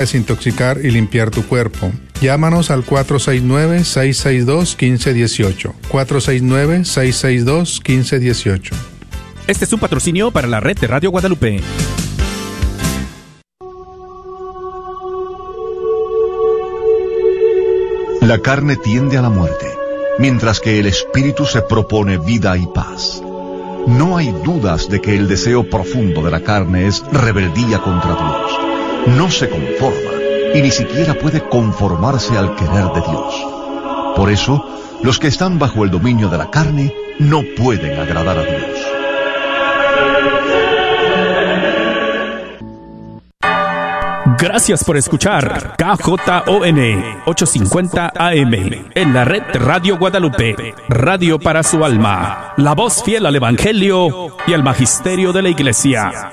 desintoxicar y limpiar tu cuerpo. Llámanos al 469-662-1518. 469-662-1518. Este es un patrocinio para la red de Radio Guadalupe. La carne tiende a la muerte, mientras que el espíritu se propone vida y paz. No hay dudas de que el deseo profundo de la carne es rebeldía contra Dios. No se conforma y ni siquiera puede conformarse al querer de Dios. Por eso, los que están bajo el dominio de la carne no pueden agradar a Dios. Gracias por escuchar KJON 850 AM en la red Radio Guadalupe, radio para su alma, la voz fiel al Evangelio y al Magisterio de la Iglesia.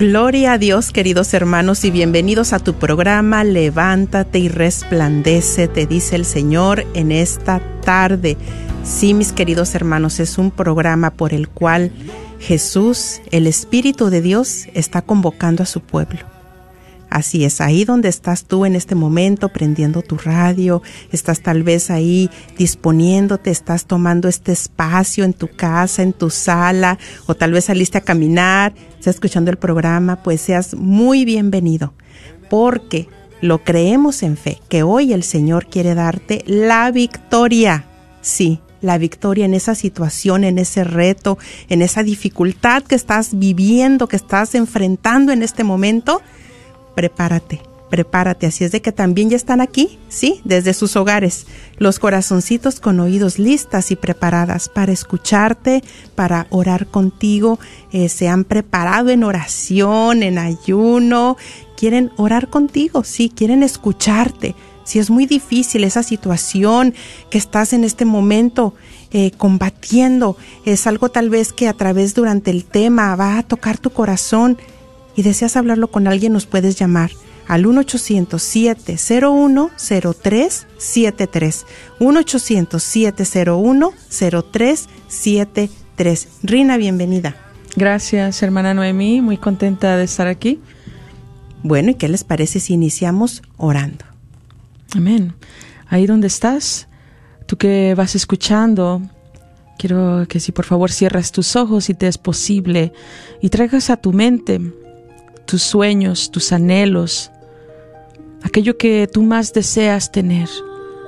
Gloria a Dios, queridos hermanos, y bienvenidos a tu programa Levántate y resplandece, te dice el Señor en esta tarde. Sí, mis queridos hermanos, es un programa por el cual Jesús, el Espíritu de Dios, está convocando a su pueblo. Así es, ahí donde estás tú en este momento, prendiendo tu radio, estás tal vez ahí disponiéndote, estás tomando este espacio en tu casa, en tu sala, o tal vez saliste a caminar, estás escuchando el programa, pues seas muy bienvenido, porque lo creemos en fe, que hoy el Señor quiere darte la victoria. Sí, la victoria en esa situación, en ese reto, en esa dificultad que estás viviendo, que estás enfrentando en este momento prepárate, prepárate. Así es de que también ya están aquí, sí, desde sus hogares, los corazoncitos con oídos listas y preparadas para escucharte, para orar contigo. Eh, se han preparado en oración, en ayuno, quieren orar contigo, sí, quieren escucharte. Si es muy difícil esa situación que estás en este momento eh, combatiendo, es algo tal vez que a través durante el tema va a tocar tu corazón y deseas hablarlo con alguien, nos puedes llamar al 1-800-701-0373. 1-800-701-0373. Rina, bienvenida. Gracias, hermana Noemí. Muy contenta de estar aquí. Bueno, ¿y qué les parece si iniciamos orando? Amén. Ahí donde estás, tú que vas escuchando, quiero que si por favor cierras tus ojos si te es posible y traigas a tu mente tus sueños, tus anhelos, aquello que tú más deseas tener.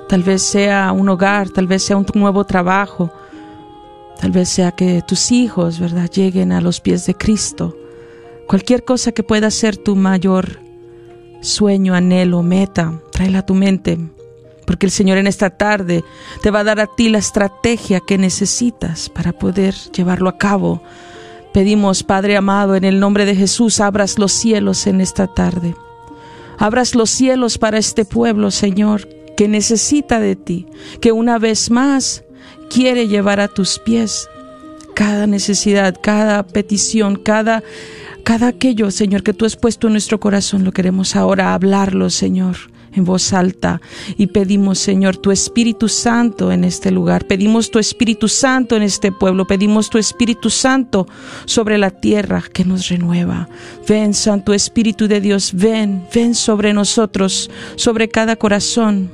Tal vez sea un hogar, tal vez sea un nuevo trabajo, tal vez sea que tus hijos, ¿verdad?, lleguen a los pies de Cristo. Cualquier cosa que pueda ser tu mayor sueño, anhelo, meta, tráela a tu mente, porque el Señor en esta tarde te va a dar a ti la estrategia que necesitas para poder llevarlo a cabo Pedimos, Padre amado, en el nombre de Jesús, abras los cielos en esta tarde. Abras los cielos para este pueblo, Señor, que necesita de ti, que una vez más quiere llevar a tus pies cada necesidad, cada petición, cada, cada aquello, Señor, que tú has puesto en nuestro corazón. Lo queremos ahora hablarlo, Señor en voz alta y pedimos, Señor, tu Espíritu Santo en este lugar. Pedimos tu Espíritu Santo en este pueblo. Pedimos tu Espíritu Santo sobre la tierra que nos renueva. Ven, Santo Espíritu de Dios, ven, ven sobre nosotros, sobre cada corazón,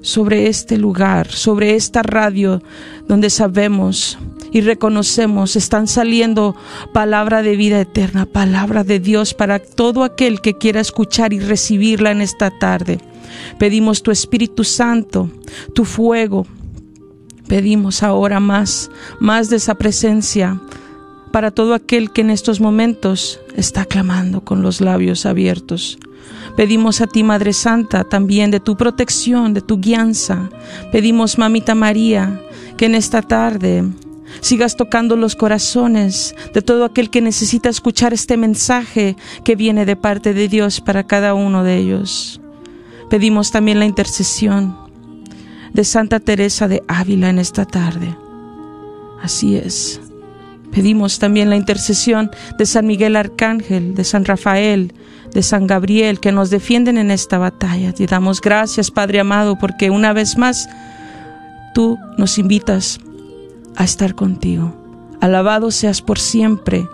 sobre este lugar, sobre esta radio donde sabemos y reconocemos, están saliendo palabra de vida eterna, palabra de Dios para todo aquel que quiera escuchar y recibirla en esta tarde. Pedimos tu Espíritu Santo, tu fuego. Pedimos ahora más, más de esa presencia para todo aquel que en estos momentos está clamando con los labios abiertos. Pedimos a ti, Madre Santa, también de tu protección, de tu guianza. Pedimos, Mamita María, que en esta tarde sigas tocando los corazones de todo aquel que necesita escuchar este mensaje que viene de parte de Dios para cada uno de ellos. Pedimos también la intercesión de Santa Teresa de Ávila en esta tarde. Así es. Pedimos también la intercesión de San Miguel Arcángel, de San Rafael, de San Gabriel, que nos defienden en esta batalla. Te damos gracias, Padre amado, porque una vez más tú nos invitas a estar contigo. Alabado seas por siempre,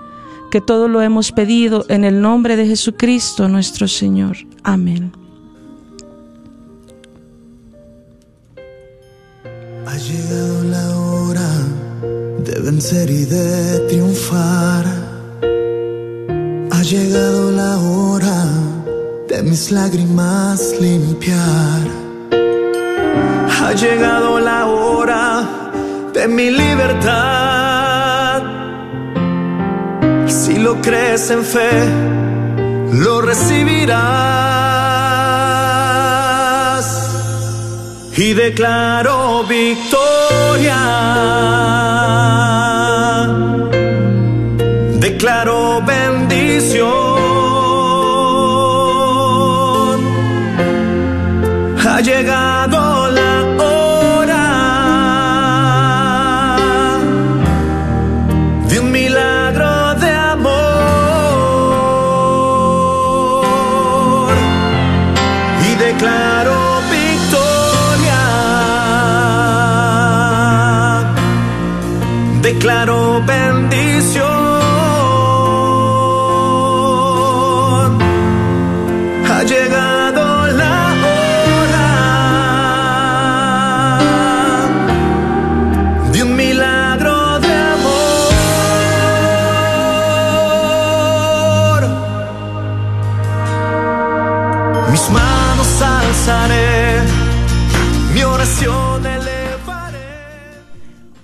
que todo lo hemos pedido en el nombre de Jesucristo nuestro Señor. Amén. Ha llegado la hora de vencer y de triunfar. Ha llegado la hora de mis lágrimas limpiar. Ha llegado la hora de mi libertad. Si lo crees en fe, lo recibirás. Y declaro victoria.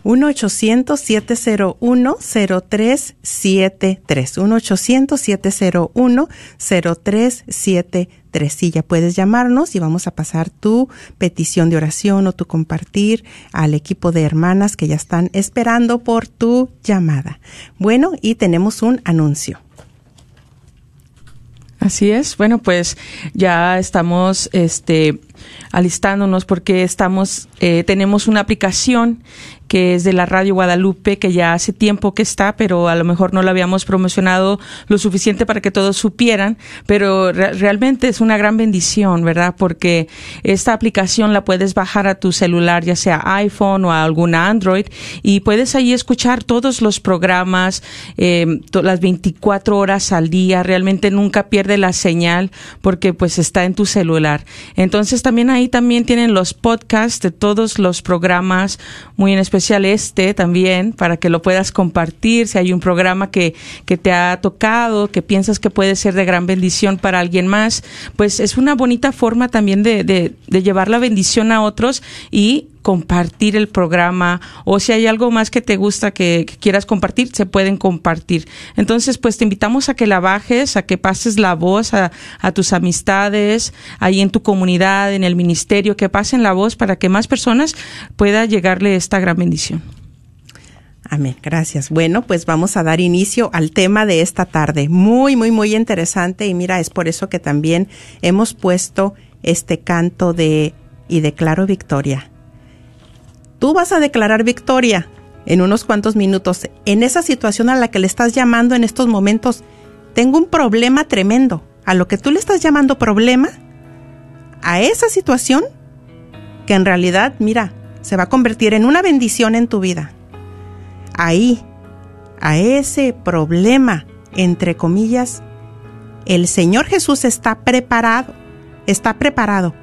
1-800-701-0373. 1-800-701-0373. Sí, ya puedes llamarnos y vamos a pasar tu petición de oración o tu compartir al equipo de hermanas que ya están esperando por tu llamada. Bueno, y tenemos un anuncio. Así es. Bueno, pues ya estamos este alistándonos porque estamos eh, tenemos una aplicación que es de la Radio Guadalupe, que ya hace tiempo que está, pero a lo mejor no la habíamos promocionado lo suficiente para que todos supieran, pero re realmente es una gran bendición, ¿verdad? Porque esta aplicación la puedes bajar a tu celular, ya sea iPhone o a alguna Android, y puedes ahí escuchar todos los programas, eh, las 24 horas al día, realmente nunca pierde la señal porque pues está en tu celular. Entonces también ahí también tienen los podcasts de todos los programas, muy en especial este también, para que lo puedas compartir. Si hay un programa que, que te ha tocado, que piensas que puede ser de gran bendición para alguien más, pues es una bonita forma también de, de, de llevar la bendición a otros y compartir el programa o si hay algo más que te gusta que, quieras compartir, se pueden compartir. Entonces, pues te invitamos a que la bajes, a que pases la voz a, a tus amistades, ahí en tu comunidad, en el ministerio, que pasen la voz para que más personas pueda llegarle esta gran bendición. Amén, gracias. Bueno, pues vamos a dar inicio al tema de esta tarde. Muy, muy, muy interesante y mira, es por eso que también hemos puesto este canto de y declaro victoria. Tú vas a declarar victoria en unos cuantos minutos en esa situación a la que le estás llamando en estos momentos. Tengo un problema tremendo. A lo que tú le estás llamando problema, a esa situación que en realidad, mira, se va a convertir en una bendición en tu vida. Ahí, a ese problema, entre comillas, el Señor Jesús está preparado, está preparado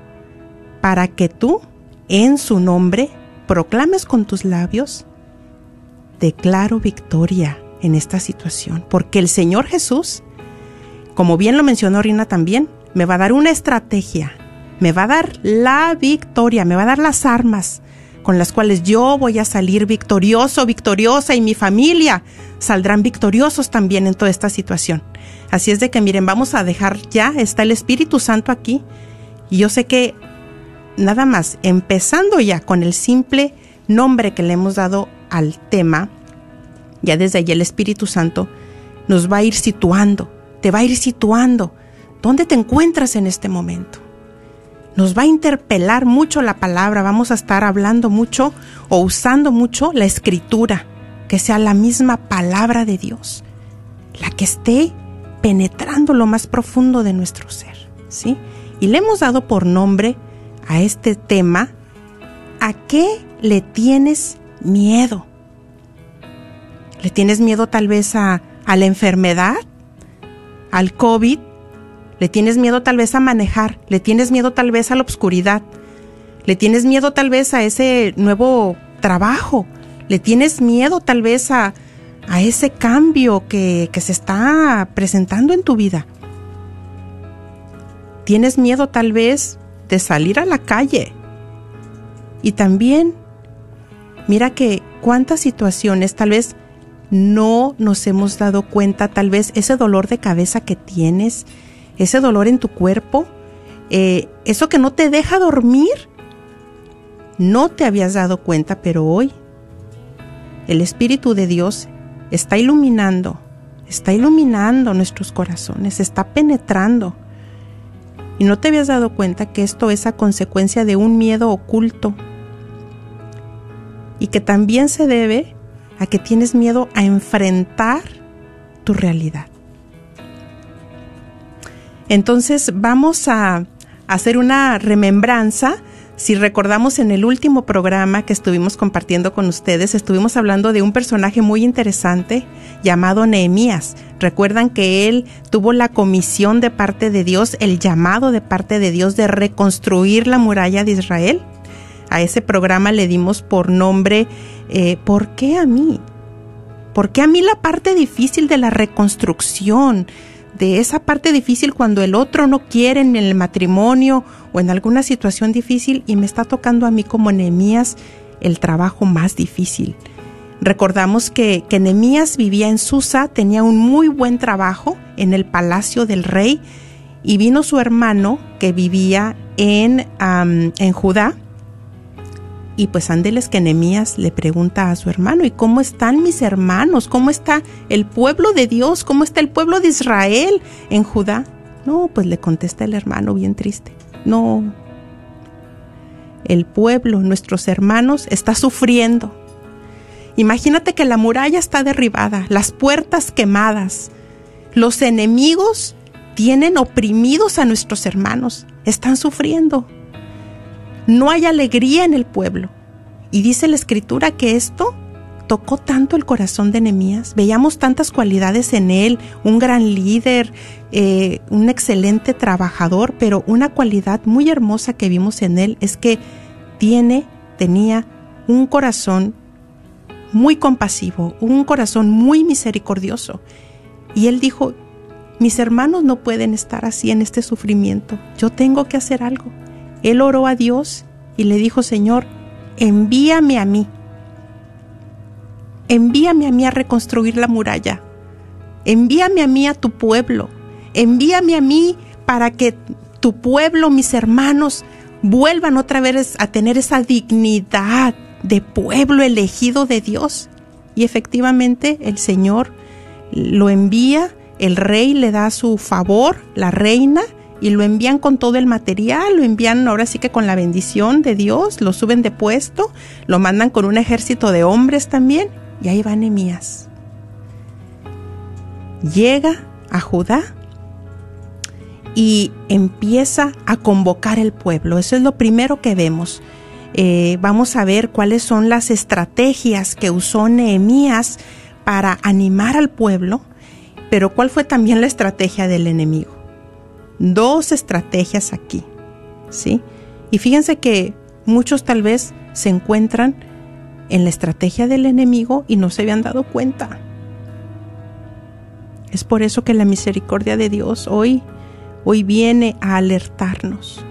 para que tú, en su nombre, proclames con tus labios, declaro victoria en esta situación, porque el Señor Jesús, como bien lo mencionó Rina también, me va a dar una estrategia, me va a dar la victoria, me va a dar las armas con las cuales yo voy a salir victorioso, victoriosa y mi familia saldrán victoriosos también en toda esta situación. Así es de que miren, vamos a dejar ya, está el Espíritu Santo aquí y yo sé que nada más, empezando ya con el simple nombre que le hemos dado al tema, ya desde allí el Espíritu Santo nos va a ir situando, te va a ir situando. ¿Dónde te encuentras en este momento? Nos va a interpelar mucho la palabra, vamos a estar hablando mucho o usando mucho la escritura, que sea la misma palabra de Dios, la que esté penetrando lo más profundo de nuestro ser, ¿sí? Y le hemos dado por nombre a este tema, ¿a qué le tienes miedo? ¿Le tienes miedo tal vez a, la enfermedad? ¿Al COVID? ¿Le tienes miedo tal vez a manejar? ¿Le tienes miedo tal vez a la oscuridad? ¿Le tienes miedo tal vez a ese nuevo trabajo? ¿Le tienes miedo tal vez a, a ese cambio que, que se está presentando en tu vida? ¿Tienes miedo tal vez de salir a la calle? Y también, mira que cuántas situaciones tal vez no nos hemos dado cuenta, tal vez ese dolor de cabeza que tienes, ese dolor en tu cuerpo, eh, eso que no te deja dormir, no te habías dado cuenta, pero hoy el Espíritu de Dios está iluminando, está iluminando nuestros corazones, está penetrando. Y no te habías dado cuenta que esto es a consecuencia de un miedo oculto y que también se debe a que tienes miedo a enfrentar tu realidad. Entonces vamos a hacer una remembranza. Si recordamos en el último programa que estuvimos compartiendo con ustedes, estuvimos hablando de un personaje muy interesante llamado Nehemías. Recuerdan que él tuvo la comisión de parte de Dios, el llamado de parte de Dios de reconstruir la muralla de Israel. A ese programa le dimos por nombre eh, ¿por qué a mí? ¿Por qué a mí la parte difícil de la reconstrucción? De esa parte difícil cuando el otro no quiere en el matrimonio o en alguna situación difícil y me está tocando a mí como Nehemías el trabajo más difícil. Recordamos que, que Nehemías vivía en Susa, tenía un muy buen trabajo en el palacio del rey y vino su hermano que vivía en, en Judá y pues ándeles que Nehemías le pregunta a su hermano, ¿y cómo están mis hermanos? ¿Cómo está el pueblo de Dios? ¿Cómo está el pueblo de Israel en Judá? No, pues le contesta el hermano bien triste. No. El pueblo, nuestros hermanos, está sufriendo. Imagínate que la muralla está derribada, las puertas quemadas. Los enemigos tienen oprimidos a nuestros hermanos, están sufriendo no hay alegría en el pueblo. Y dice la escritura que esto tocó tanto el corazón de Nehemías. Veíamos tantas cualidades en él, un gran líder, eh, un excelente trabajador, pero una cualidad muy hermosa que vimos en él es que tiene, tenía un corazón muy compasivo, un corazón muy misericordioso. Y él dijo, mis hermanos no pueden estar así en este sufrimiento, yo tengo que hacer algo. Él oró a Dios y le dijo, Señor, envíame a mí. Envíame a mí a reconstruir la muralla. Envíame a mí a tu pueblo. Envíame a mí para que tu pueblo, mis hermanos, vuelvan otra vez a tener esa dignidad de pueblo elegido de Dios. Y efectivamente el Señor lo envía, el rey le da su favor, la reina, y lo envían con todo el material, lo envían ahora sí que con la bendición de Dios, lo suben de puesto, lo mandan con un ejército de hombres también y ahí va Nehemías. Llega a Judá y empieza a convocar el pueblo. Eso es lo primero que vemos. Eh, vamos a ver cuáles son las estrategias que usó Nehemías para animar al pueblo, pero cuál fue también la estrategia del enemigo. Dos estrategias aquí, ¿sí? Y fíjense que muchos tal vez se encuentran en la estrategia del enemigo y no se habían dado cuenta. Es por eso que la misericordia de Dios hoy, hoy viene a alertarnos.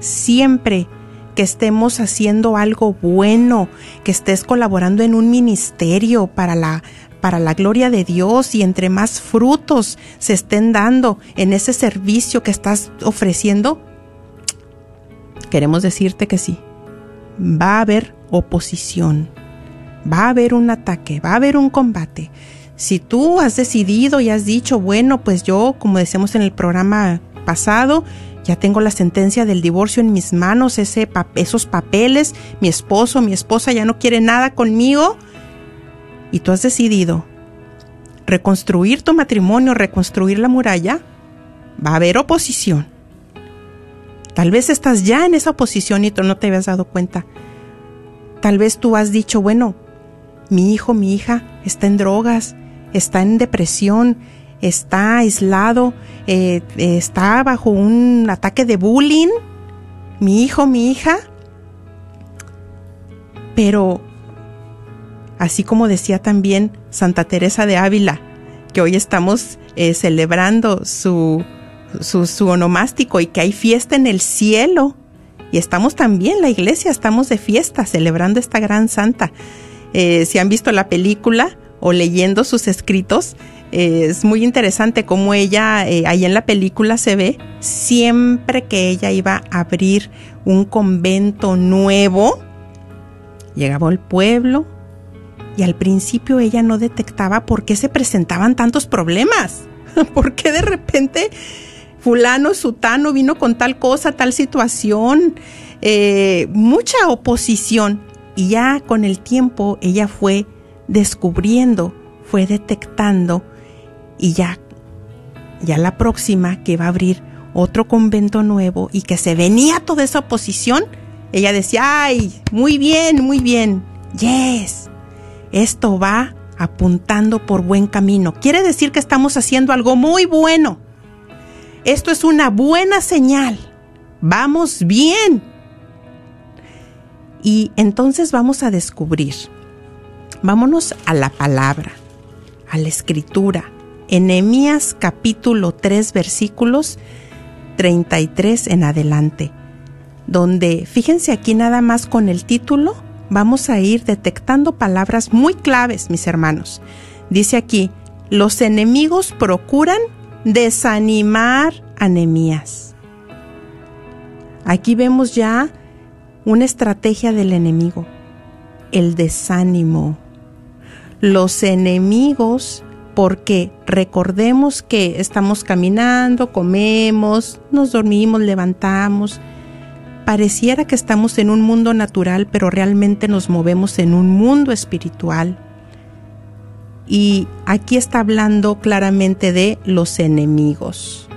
Siempre que estemos haciendo algo bueno, que estés colaborando en un ministerio para la para la gloria de Dios y entre más frutos se estén dando en ese servicio que estás ofreciendo, queremos decirte que sí, va a haber oposición, va a haber un ataque, va a haber un combate. Si tú has decidido y has dicho, bueno, pues yo, como decíamos en el programa pasado, ya tengo la sentencia del divorcio en mis manos, ese, esos papeles, mi esposo, mi esposa ya no quiere nada conmigo, y tú has decidido reconstruir tu matrimonio, reconstruir la muralla, va a haber oposición. Tal vez estás ya en esa oposición y tú no te habías dado cuenta. Tal vez tú has dicho, bueno, mi hijo, mi hija está en drogas, está en depresión, está aislado, eh, está bajo un ataque de bullying, mi hijo, mi hija. Pero así como decía también Santa Teresa de Ávila, que hoy estamos eh, celebrando su, su, onomástico y que hay fiesta en el cielo. Y estamos también, la iglesia, estamos de fiesta celebrando esta gran santa. Eh, si han visto la película o leyendo sus escritos, eh, es muy interesante cómo ella, ahí en la película se ve, siempre que ella iba a abrir un convento nuevo, llegaba al pueblo, y al principio ella no detectaba por qué se presentaban tantos problemas. ¿Por qué de repente fulano, sutano vino con tal cosa, tal situación? Eh, mucha oposición. Y ya con el tiempo ella fue descubriendo, fue detectando y ya, ya la próxima que va a abrir otro convento nuevo y que se venía toda esa oposición, ella decía, ay, muy bien, muy bien, yes, esto va apuntando por buen camino. Quiere decir que estamos haciendo algo muy bueno. Esto es una buena señal. Vamos bien. Y entonces vamos a descubrir. Vámonos a la palabra, a la escritura. En capítulo 3 versículos 33 en adelante. Donde, fíjense aquí nada más con el título, vamos a ir detectando palabras muy claves, mis hermanos. Dice aquí, los enemigos procuran desanimar a Aquí vemos ya una estrategia del enemigo, el desánimo. Los enemigos, porque recordemos que estamos caminando, comemos, nos dormimos, levantamos, pareciera que estamos en un mundo natural, pero realmente nos movemos en un mundo espiritual. Y aquí está hablando claramente de los enemigos.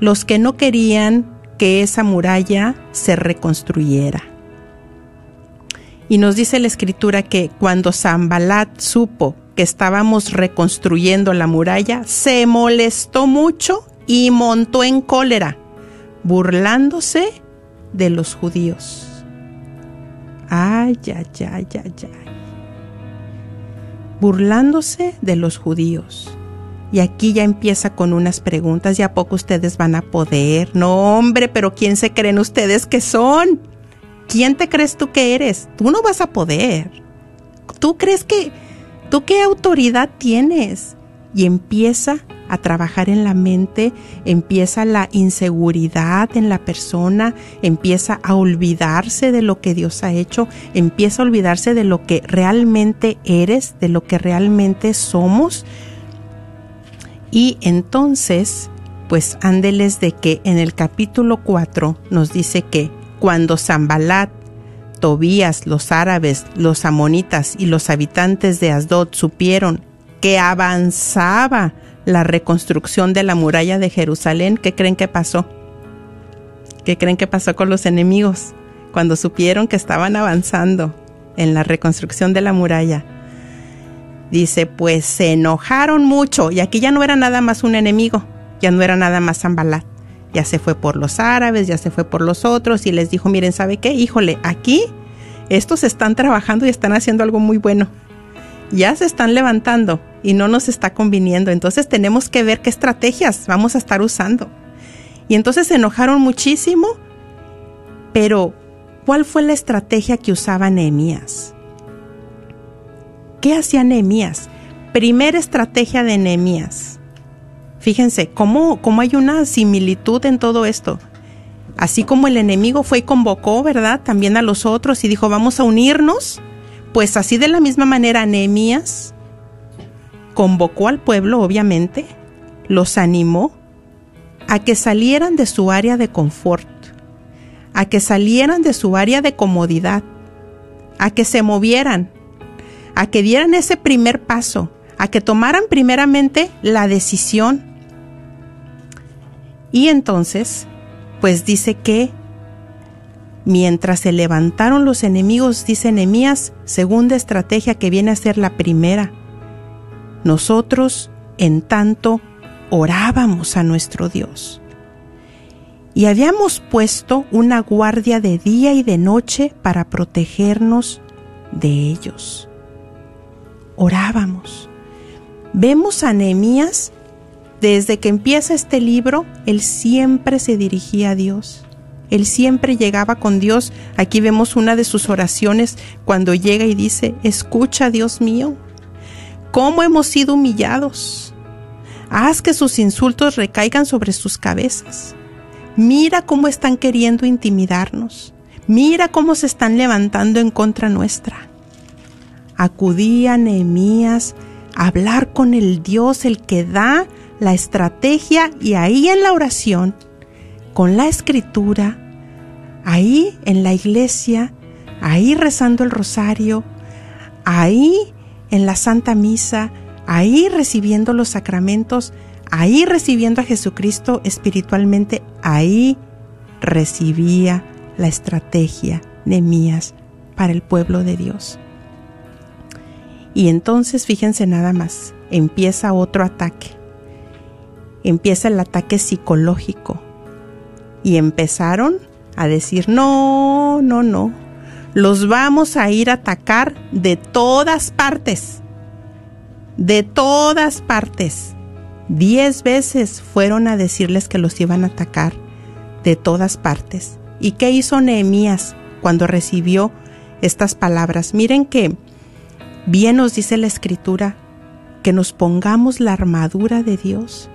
Los que no querían que esa muralla se reconstruyera. Y nos dice la escritura que cuando Zambalat supo que estábamos reconstruyendo la muralla, se molestó mucho y montó en cólera burlándose de los judíos. Ay, ay, ay, ay, ay. Burlándose de los judíos. Y aquí ya empieza con unas preguntas, ¿y a poco ustedes van a poder? No, hombre, pero ¿quién se creen ustedes que son? ¿Quién te crees tú que eres? Tú no vas a poder. ¿Tú crees que, tú qué autoridad tienes? Y empieza a trabajar en la mente, empieza la inseguridad en la persona, empieza a olvidarse de lo que Dios ha hecho, empieza a olvidarse de lo que realmente eres, de lo que realmente somos. Y entonces, pues ándeles de que en el capítulo 4 nos dice que cuando Zambalat, Tobías, los árabes, los amonitas y los habitantes de Asdod supieron que avanzaba la reconstrucción de la muralla de Jerusalén, ¿qué creen que pasó? ¿Qué creen que pasó con los enemigos cuando supieron que estaban avanzando en la reconstrucción de la muralla? Dice, pues se enojaron mucho y aquí ya no era nada más un enemigo, ya no era nada más Zambalat. Ya se fue por los árabes, ya se fue por los otros y les dijo, miren, ¿sabe qué? Híjole, aquí estos están trabajando y están haciendo algo muy bueno. Ya se están levantando y no nos está conviniendo. Entonces tenemos que ver qué estrategias vamos a estar usando. Y entonces se enojaron muchísimo, pero ¿cuál fue la estrategia que usaba Nehemías? ¿Qué hacía Nehemías? Primera estrategia de Nehemías. Fíjense cómo, cómo hay una similitud en todo esto. Así como el enemigo fue y convocó, ¿verdad? También a los otros y dijo, vamos a unirnos. Pues así de la misma manera Nehemías convocó al pueblo, obviamente, los animó a que salieran de su área de confort, a que salieran de su área de comodidad, a que se movieran, a que dieran ese primer paso, a que tomaran primeramente la decisión. Y entonces, pues dice que mientras se levantaron los enemigos, dice Nehemías, segunda estrategia que viene a ser la primera. Nosotros, en tanto, orábamos a nuestro Dios. Y habíamos puesto una guardia de día y de noche para protegernos de ellos. Orábamos. Vemos a Nehemías desde que empieza este libro, él siempre se dirigía a Dios. Él siempre llegaba con Dios. Aquí vemos una de sus oraciones cuando llega y dice, escucha Dios mío, cómo hemos sido humillados Haz que sus insultos recaigan sobre sus cabezas. Mira cómo están queriendo intimidarnos. Mira cómo se están levantando en contra nuestra. Acudía Nehemías a hablar con el Dios, el que da la estrategia y ahí en la oración, con la escritura, ahí en la iglesia, ahí rezando el rosario, ahí en la Santa Misa, ahí recibiendo los sacramentos, ahí recibiendo a Jesucristo espiritualmente, ahí recibía la estrategia Nemías para el pueblo de Dios. Y entonces fíjense nada más, empieza otro ataque. Empieza el ataque psicológico. Y empezaron a decir, no, no, no, los vamos a ir a atacar de todas partes de todas partes. Diez veces fueron a decirles que los iban a atacar, de todas partes. ¿Y qué hizo Nehemías cuando recibió estas palabras? Miren que bien nos dice la escritura que nos pongamos la armadura de Dios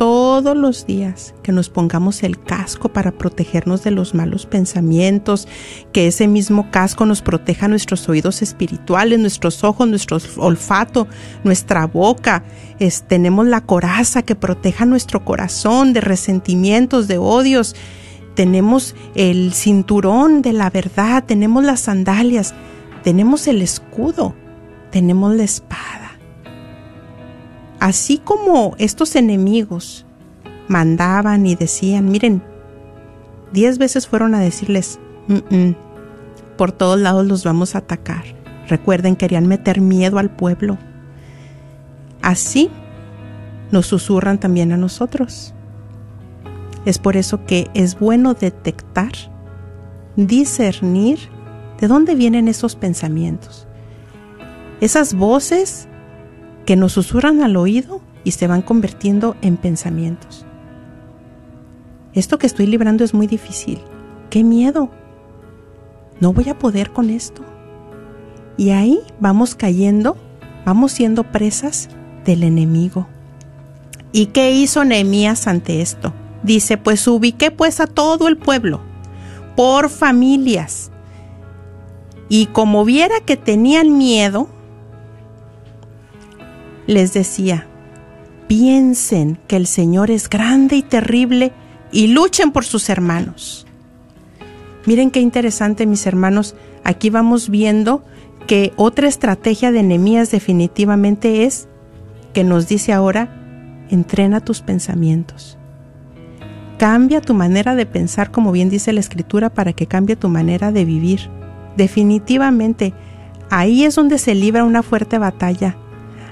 todos los días que nos pongamos el casco para protegernos de los malos pensamientos, que ese mismo casco nos proteja nuestros oídos espirituales, nuestros ojos, nuestro olfato, nuestra boca. tenemos la coraza que proteja nuestro corazón de resentimientos, de odios. Tenemos el cinturón de la verdad, tenemos las sandalias, tenemos el escudo, tenemos la espada Así como estos enemigos mandaban y decían, miren, diez veces fueron a decirles, por todos lados los vamos a atacar. Recuerden, querían meter miedo al pueblo. Así nos susurran también a nosotros. Es por eso que es bueno detectar, discernir de dónde vienen esos pensamientos. Esas voces que nos susurran al oído y se van convirtiendo en pensamientos. Esto que estoy librando es muy difícil. ¡Qué miedo! No voy a poder con esto. Y ahí vamos cayendo, vamos siendo presas del enemigo. ¿Y qué hizo Nehemías ante esto? Dice, pues ubiqué pues a todo el pueblo, por familias. Y como viera que tenían miedo, les decía, piensen que el Señor es grande y terrible y luchen por sus hermanos. Miren qué interesante, mis hermanos. Aquí vamos viendo que otra estrategia de enemías definitivamente es que nos dice ahora, entrena tus pensamientos. Cambia tu manera de pensar, como bien dice la escritura, para que cambie tu manera de vivir. Definitivamente, ahí es donde se libra una fuerte batalla.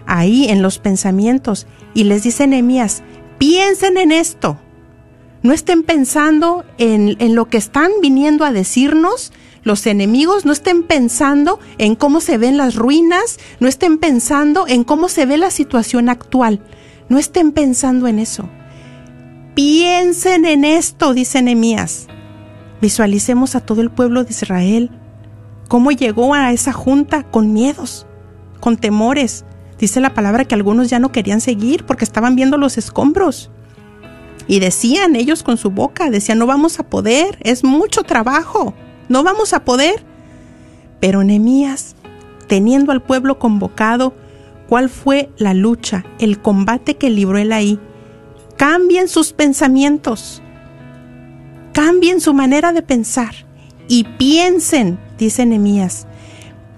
Ahí en los pensamientos. Y les dice Nehemías, piensen en esto. No estén pensando en, en lo que están viniendo a decirnos, los enemigos no estén pensando en cómo se ven las ruinas, no estén pensando en cómo se ve la situación actual, no estén pensando en eso. Piensen en esto, dice Nehemías. Visualicemos a todo el pueblo de Israel, cómo llegó a esa junta con miedos, con temores. Dice la palabra que algunos ya no querían seguir porque estaban viendo los escombros. Y decían ellos con su boca, decían, no vamos a poder, es mucho trabajo, no vamos a poder. Pero Nehemías, teniendo al pueblo convocado, ¿cuál fue la lucha, el combate que libró él ahí? Cambien sus pensamientos, cambien su manera de pensar y piensen, dice Nehemías,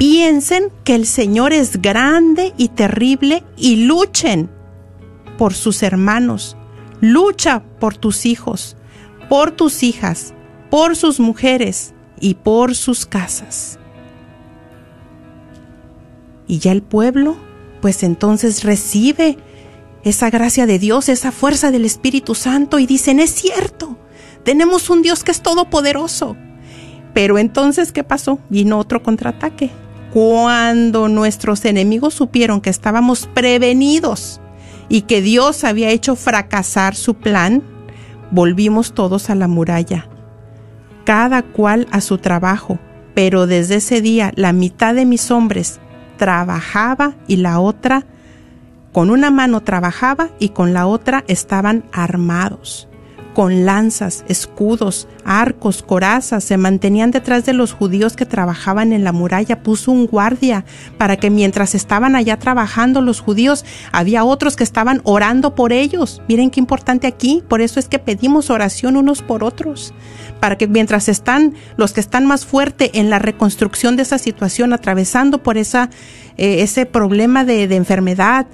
piensen que el Señor es grande y terrible y luchen por sus hermanos, lucha por tus hijos, por tus hijas, por sus mujeres y por sus casas. Y ya el pueblo, pues entonces recibe esa gracia de Dios, esa fuerza del Espíritu Santo y dicen, es cierto, tenemos un Dios que es todopoderoso. Pero entonces, ¿qué pasó? Vino otro contraataque. Cuando nuestros enemigos supieron que estábamos prevenidos y que Dios había hecho fracasar su plan, volvimos todos a la muralla, cada cual a su trabajo. Pero desde ese día la mitad de mis hombres trabajaba y la otra con una mano trabajaba y con la otra estaban armados. Con lanzas, escudos, arcos, corazas, se mantenían detrás de los judíos que trabajaban en la muralla. Puso un guardia para que mientras estaban allá trabajando los judíos, había otros que estaban orando por ellos. Miren qué importante aquí. Por eso es que pedimos oración unos por otros. Para que mientras están los que están más fuerte en la reconstrucción de esa situación, atravesando por esa, eh, ese problema de, de enfermedad,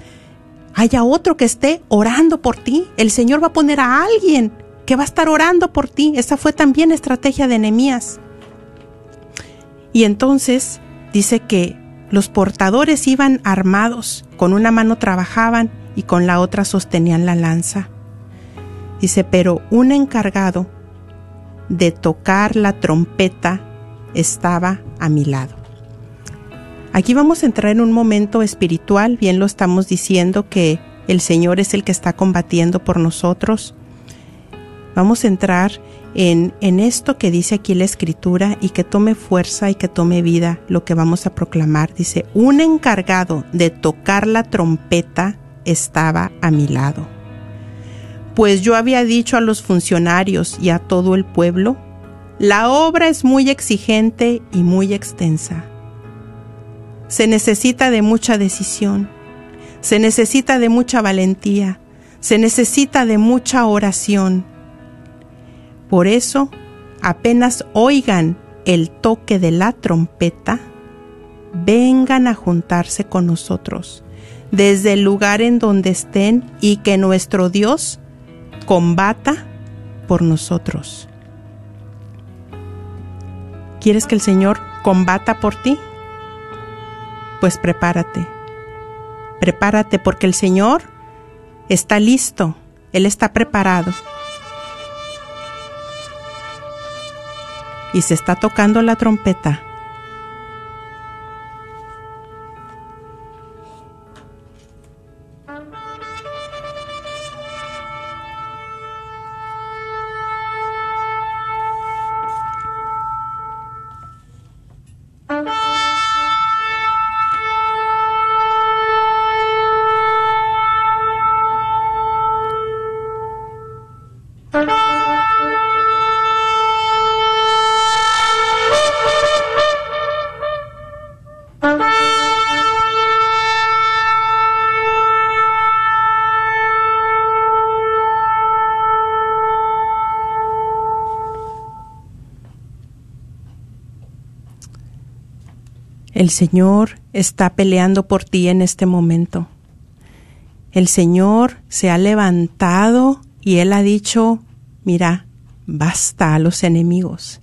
haya otro que esté orando por ti. El Señor va a poner a alguien que va a estar orando por ti. Esa fue también estrategia de Nehemías. Y entonces dice que los portadores iban armados, con una mano trabajaban y con la otra sostenían la lanza. Dice, pero un encargado de tocar la trompeta estaba a mi lado. Aquí vamos a entrar en un momento espiritual, bien lo estamos diciendo que el Señor es el que está combatiendo por nosotros. Vamos a entrar en, en esto que dice aquí la escritura y que tome fuerza y que tome vida lo que vamos a proclamar. Dice, un encargado de tocar la trompeta estaba a mi lado. Pues yo había dicho a los funcionarios y a todo el pueblo, la obra es muy exigente y muy extensa se necesita de mucha decisión, se necesita de mucha valentía, se necesita de mucha oración. Por eso, apenas oigan el toque de la trompeta, vengan a juntarse con nosotros desde el lugar en donde estén y que nuestro Dios combata por nosotros. ¿Quieres que el Señor combata por ti? pues prepárate. Prepárate porque el Señor está listo, Él está preparado. Y se está tocando la trompeta. El Señor está peleando por ti en este momento. El Señor se ha levantado y Él ha dicho, mira, basta a los enemigos,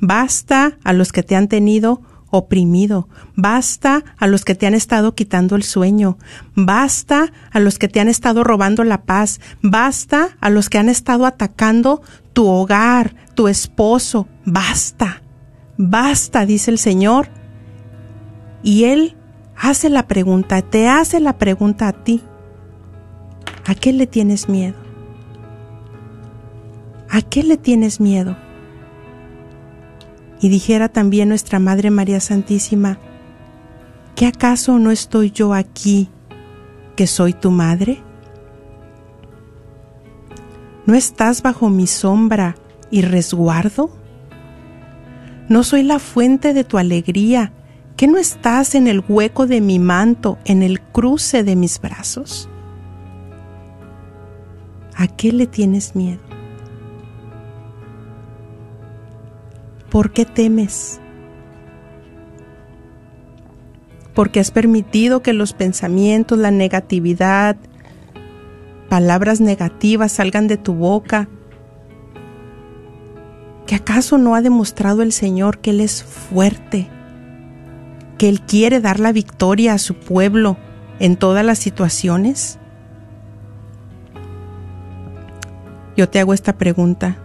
basta a los que te han tenido oprimido, basta a los que te han estado quitando el sueño, basta a los que te han estado robando la paz, basta a los que han estado atacando tu hogar, tu esposo, basta, basta, dice el Señor. Y Él hace la pregunta, te hace la pregunta a ti, ¿a qué le tienes miedo? ¿A qué le tienes miedo? Y dijera también nuestra Madre María Santísima, ¿que acaso no estoy yo aquí, que soy tu madre? ¿No estás bajo mi sombra y resguardo? ¿No soy la fuente de tu alegría, que no estás en el hueco de mi manto, en el cruce de mis brazos? ¿A qué le tienes miedo? ¿Por qué temes? Porque has permitido que los pensamientos, la negatividad, palabras negativas salgan de tu boca. ¿Que acaso no ha demostrado el Señor que Él es fuerte? ¿Que Él quiere dar la victoria a su pueblo en todas las situaciones? Yo te hago esta pregunta.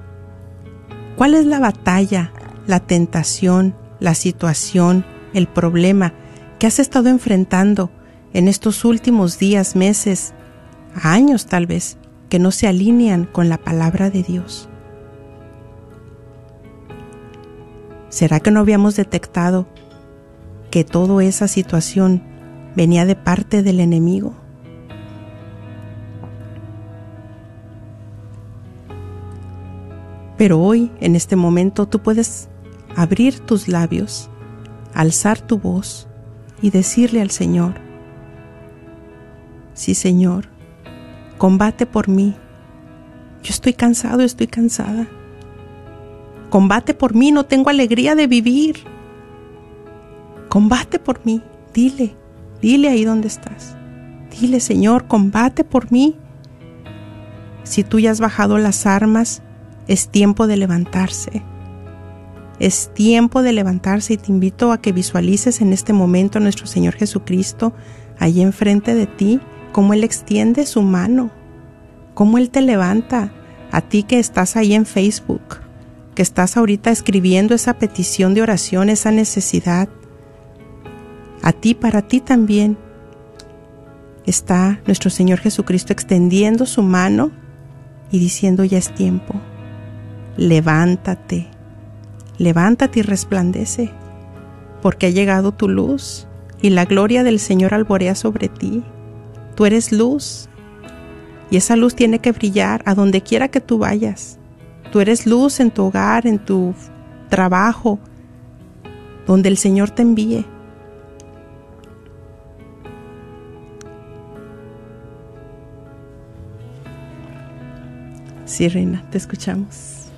¿Cuál es la batalla la tentación, la situación, el problema que has estado enfrentando en estos últimos días, meses, años tal vez, que no se alinean con la palabra de Dios. ¿Será que no habíamos detectado que toda esa situación venía de parte del enemigo? Pero hoy, en este momento, tú puedes abrir tus labios, alzar tu voz y decirle al Señor, sí Señor, combate por mí. Yo estoy cansado, estoy cansada. Combate por mí, no tengo alegría de vivir. Combate por mí, dile, dile ahí donde estás. Dile, Señor, combate por mí. Si tú ya has bajado las armas, es tiempo de levantarse. Es tiempo de levantarse y te invito a que visualices en este momento a nuestro Señor Jesucristo ahí enfrente de ti, cómo Él extiende su mano, cómo Él te levanta, a ti que estás ahí en Facebook, que estás ahorita escribiendo esa petición de oración, esa necesidad. A ti, para ti también, está nuestro Señor Jesucristo extendiendo su mano y diciendo ya es tiempo. Levántate, levántate y resplandece, porque ha llegado tu luz y la gloria del Señor alborea sobre ti. Tú eres luz y esa luz tiene que brillar a donde quiera que tú vayas. Tú eres luz en tu hogar, en tu trabajo, donde el Señor te envíe. Sí, Reina, te escuchamos.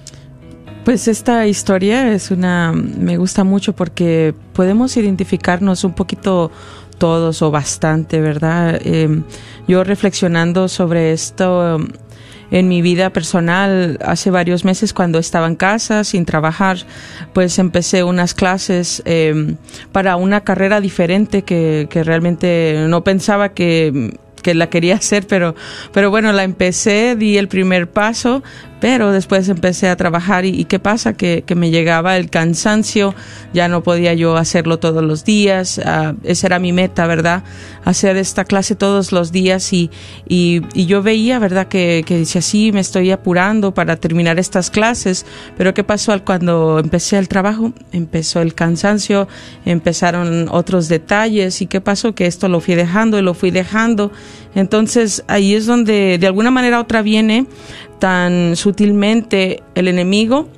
Pues esta historia es una, me gusta mucho porque podemos identificarnos un poquito todos o bastante, ¿verdad? Em, yo reflexionando sobre esto em, en mi vida personal hace varios meses cuando estaba en casa sin trabajar, pues empecé unas clases em, para una carrera diferente que, que realmente no pensaba que que la quería hacer, pero, pero bueno, la empecé, di el primer paso, pero después empecé a trabajar y, ¿qué pasa? Que, me llegaba el cansancio, ya no podía yo hacerlo todos los días, uh, esa era mi meta, ¿verdad? Hacer esta clase todos los días y, y, yo veía, ¿verdad? Que, que decía, sí, me estoy apurando para terminar estas clases, pero ¿qué pasó cuando empecé el trabajo? Empezó el cansancio, empezaron otros detalles y ¿qué pasó? Que esto lo fui dejando y lo fui dejando. Entonces ahí es donde de alguna manera otra viene tan sutilmente el enemigo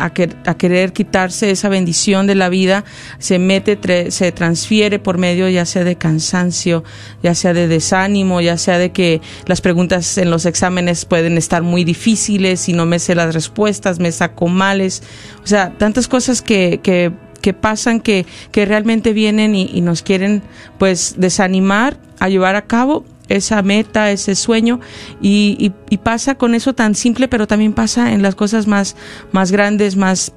a, querer quitarse esa bendición de la vida, se mete, se transfiere por medio ya sea de cansancio, ya sea de desánimo, ya sea de que las preguntas en los exámenes pueden estar muy difíciles y no me sé las respuestas, me saco males, o sea, tantas cosas que, que, que pasan que, que realmente vienen y, y nos quieren pues desanimar a llevar a cabo esa meta, ese sueño y, y, pasa con eso tan simple, pero también pasa en las cosas más, más grandes, más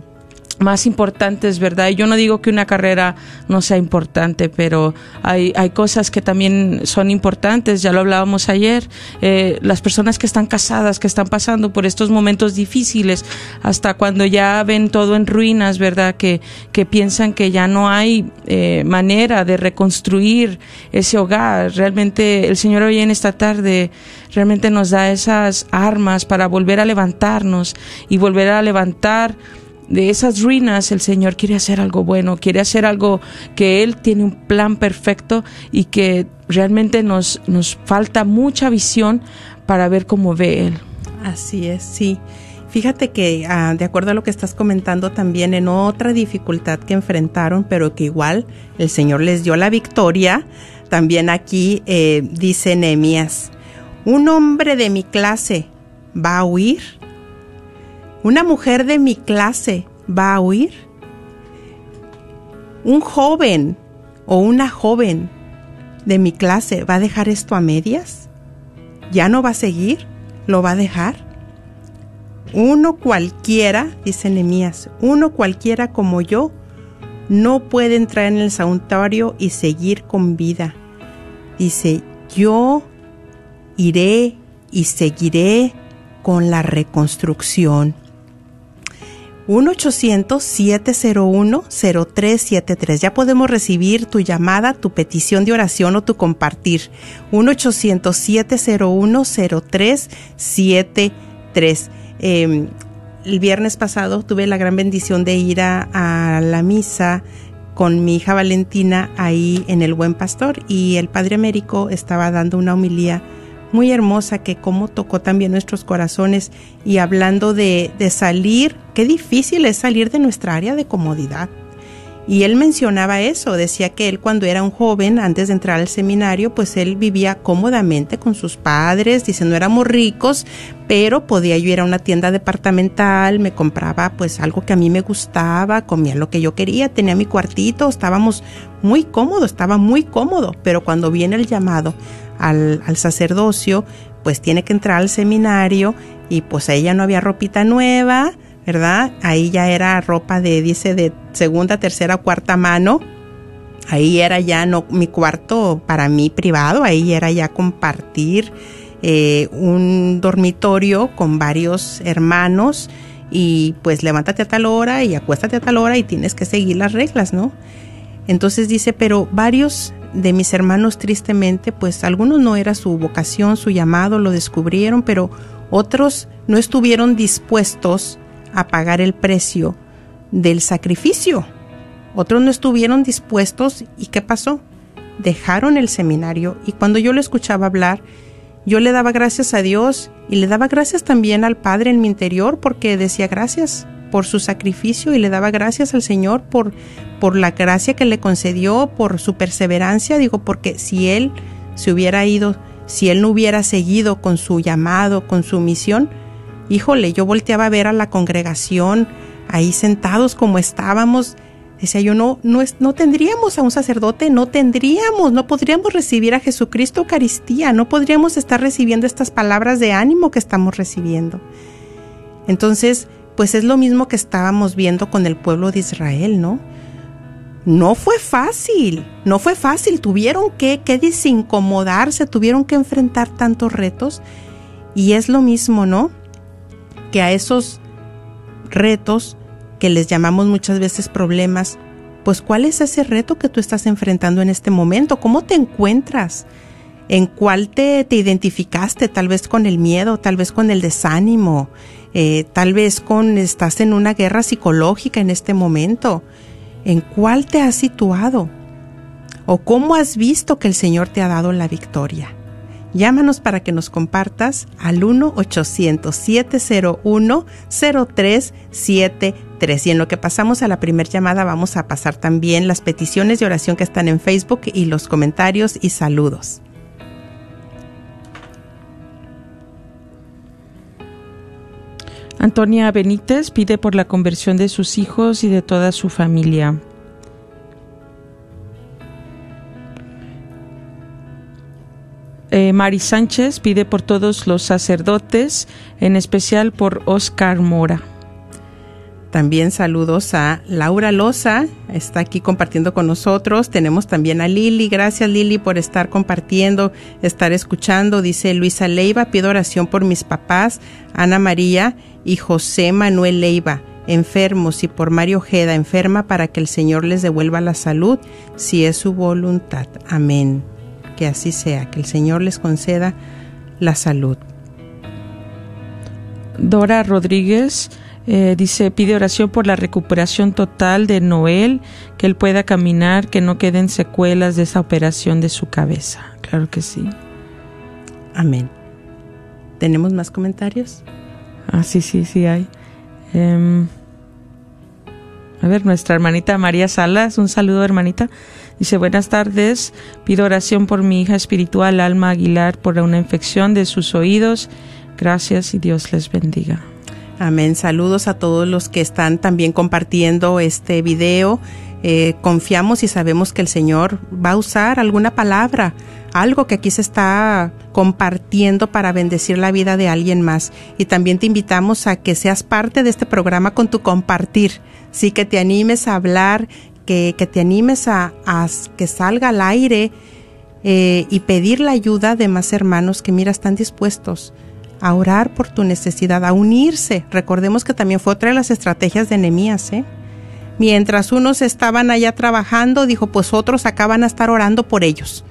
más importantes, ¿verdad? Y yo no digo que una carrera no sea importante, pero hay, hay cosas que también son importantes, ya lo hablábamos ayer, eh, las personas que están casadas, que están pasando por estos momentos difíciles, hasta cuando ya ven todo en ruinas, ¿verdad? Que, que piensan que ya no hay eh, manera de reconstruir ese hogar. Realmente el Señor hoy en esta tarde realmente nos da esas armas para volver a levantarnos y volver a levantar de esas ruinas el Señor quiere hacer algo bueno, quiere hacer algo que Él tiene un plan perfecto y que realmente nos, nos falta mucha visión para ver cómo ve Él. Así es, sí. Fíjate que ah, de acuerdo a lo que estás comentando también en otra dificultad que enfrentaron, pero que igual el Señor les dio la victoria, también aquí eh, dice Nehemías, un hombre de mi clase va a huir ¿Una mujer de mi clase va a huir? ¿Un joven o una joven de mi clase va a dejar esto a medias? ¿Ya no va a seguir? ¿Lo va a dejar? Uno cualquiera, dice Nemías, uno cualquiera como yo, no puede entrar en el santuario y seguir con vida. Dice, yo iré y seguiré con la reconstrucción. 1-800-701-0373. Ya podemos recibir tu llamada, tu petición de oración o tu compartir. 1-800-701-0373. Em, el viernes pasado tuve la gran bendición de ir a, a la misa con mi hija Valentina ahí en el Buen Pastor y el Padre Américo estaba dando una homilía muy hermosa que como tocó también nuestros corazones y hablando de, de salir, qué difícil es salir de nuestra área de comodidad. Y él mencionaba eso, decía que él cuando era un joven, antes de entrar al seminario, pues él vivía cómodamente con sus padres, dice, no éramos ricos, pero podía yo ir a una tienda departamental, me compraba pues algo que a mí me gustaba, comía lo que yo quería, tenía mi cuartito, estábamos muy cómodos, estaba muy cómodo, pero cuando viene el llamado al, al sacerdocio, pues tiene que entrar al seminario y pues ella no había ropita nueva, ¿verdad? Ahí ya era ropa de, dice, de segunda, tercera, cuarta mano. Ahí era ya no mi cuarto para mí privado, ahí era ya compartir eh, un dormitorio con varios hermanos y pues levántate a tal hora y acuéstate a tal hora y tienes que seguir las reglas, ¿no? Entonces dice, pero varios de mis hermanos tristemente, pues algunos no era su vocación, su llamado, lo descubrieron, pero otros no estuvieron dispuestos a pagar el precio del sacrificio. Otros no estuvieron dispuestos y ¿qué pasó? Dejaron el seminario y cuando yo lo escuchaba hablar, yo le daba gracias a Dios y le daba gracias también al Padre en mi interior porque decía gracias por su sacrificio y le daba gracias al Señor por, por la gracia que le concedió, por su perseverancia, digo, porque si Él se hubiera ido, si Él no hubiera seguido con su llamado, con su misión, híjole, yo volteaba a ver a la congregación ahí sentados como estábamos, decía yo, no, no, no tendríamos a un sacerdote, no tendríamos, no podríamos recibir a Jesucristo Eucaristía, no podríamos estar recibiendo estas palabras de ánimo que estamos recibiendo. Entonces, pues es lo mismo que estábamos viendo con el pueblo de Israel, ¿no? No fue fácil, no fue fácil, tuvieron que, que desincomodarse, tuvieron que enfrentar tantos retos y es lo mismo, ¿no? Que a esos retos que les llamamos muchas veces problemas, pues ¿cuál es ese reto que tú estás enfrentando en este momento? ¿Cómo te encuentras? ¿En cuál te, te identificaste? Tal vez con el miedo, tal vez con el desánimo, eh, tal vez con estás en una guerra psicológica en este momento. ¿En cuál te has situado? ¿O cómo has visto que el Señor te ha dado la victoria? Llámanos para que nos compartas al 1-800-701-0373. Y en lo que pasamos a la primera llamada vamos a pasar también las peticiones de oración que están en Facebook y los comentarios y saludos. Antonia Benítez pide por la conversión de sus hijos y de toda su familia. Eh, Mari Sánchez pide por todos los sacerdotes, en especial por Oscar Mora. También saludos a Laura Loza, está aquí compartiendo con nosotros. Tenemos también a Lili, gracias Lili por estar compartiendo, estar escuchando. Dice Luisa Leiva, pido oración por mis papás, Ana María y José Manuel Leiva, enfermos, y por Mario Ojeda, enferma, para que el Señor les devuelva la salud, si es su voluntad. Amén. Que así sea, que el Señor les conceda la salud. Dora Rodríguez eh, dice, pide oración por la recuperación total de Noel, que él pueda caminar, que no queden secuelas de esa operación de su cabeza. Claro que sí. Amén. ¿Tenemos más comentarios? Ah, sí, sí, sí hay. Em, a ver, nuestra hermanita María Salas, un saludo hermanita. Dice, buenas tardes, pido oración por mi hija espiritual Alma Aguilar por una infección de sus oídos. Gracias y Dios les bendiga. Amén. Saludos a todos los que están también compartiendo este video. Eh, confiamos y sabemos que el Señor va a usar alguna palabra, algo que aquí se está compartiendo para bendecir la vida de alguien más. Y también te invitamos a que seas parte de este programa con tu compartir. Sí, que te animes a hablar, que, te animes a, que salga al aire eh, y pedir la ayuda de más hermanos que mira están dispuestos a orar por tu necesidad, a unirse. Recordemos que también fue otra de las estrategias de Nehemías, ¿eh? Mientras unos estaban allá trabajando, dijo, pues otros acá van a estar orando por ellos.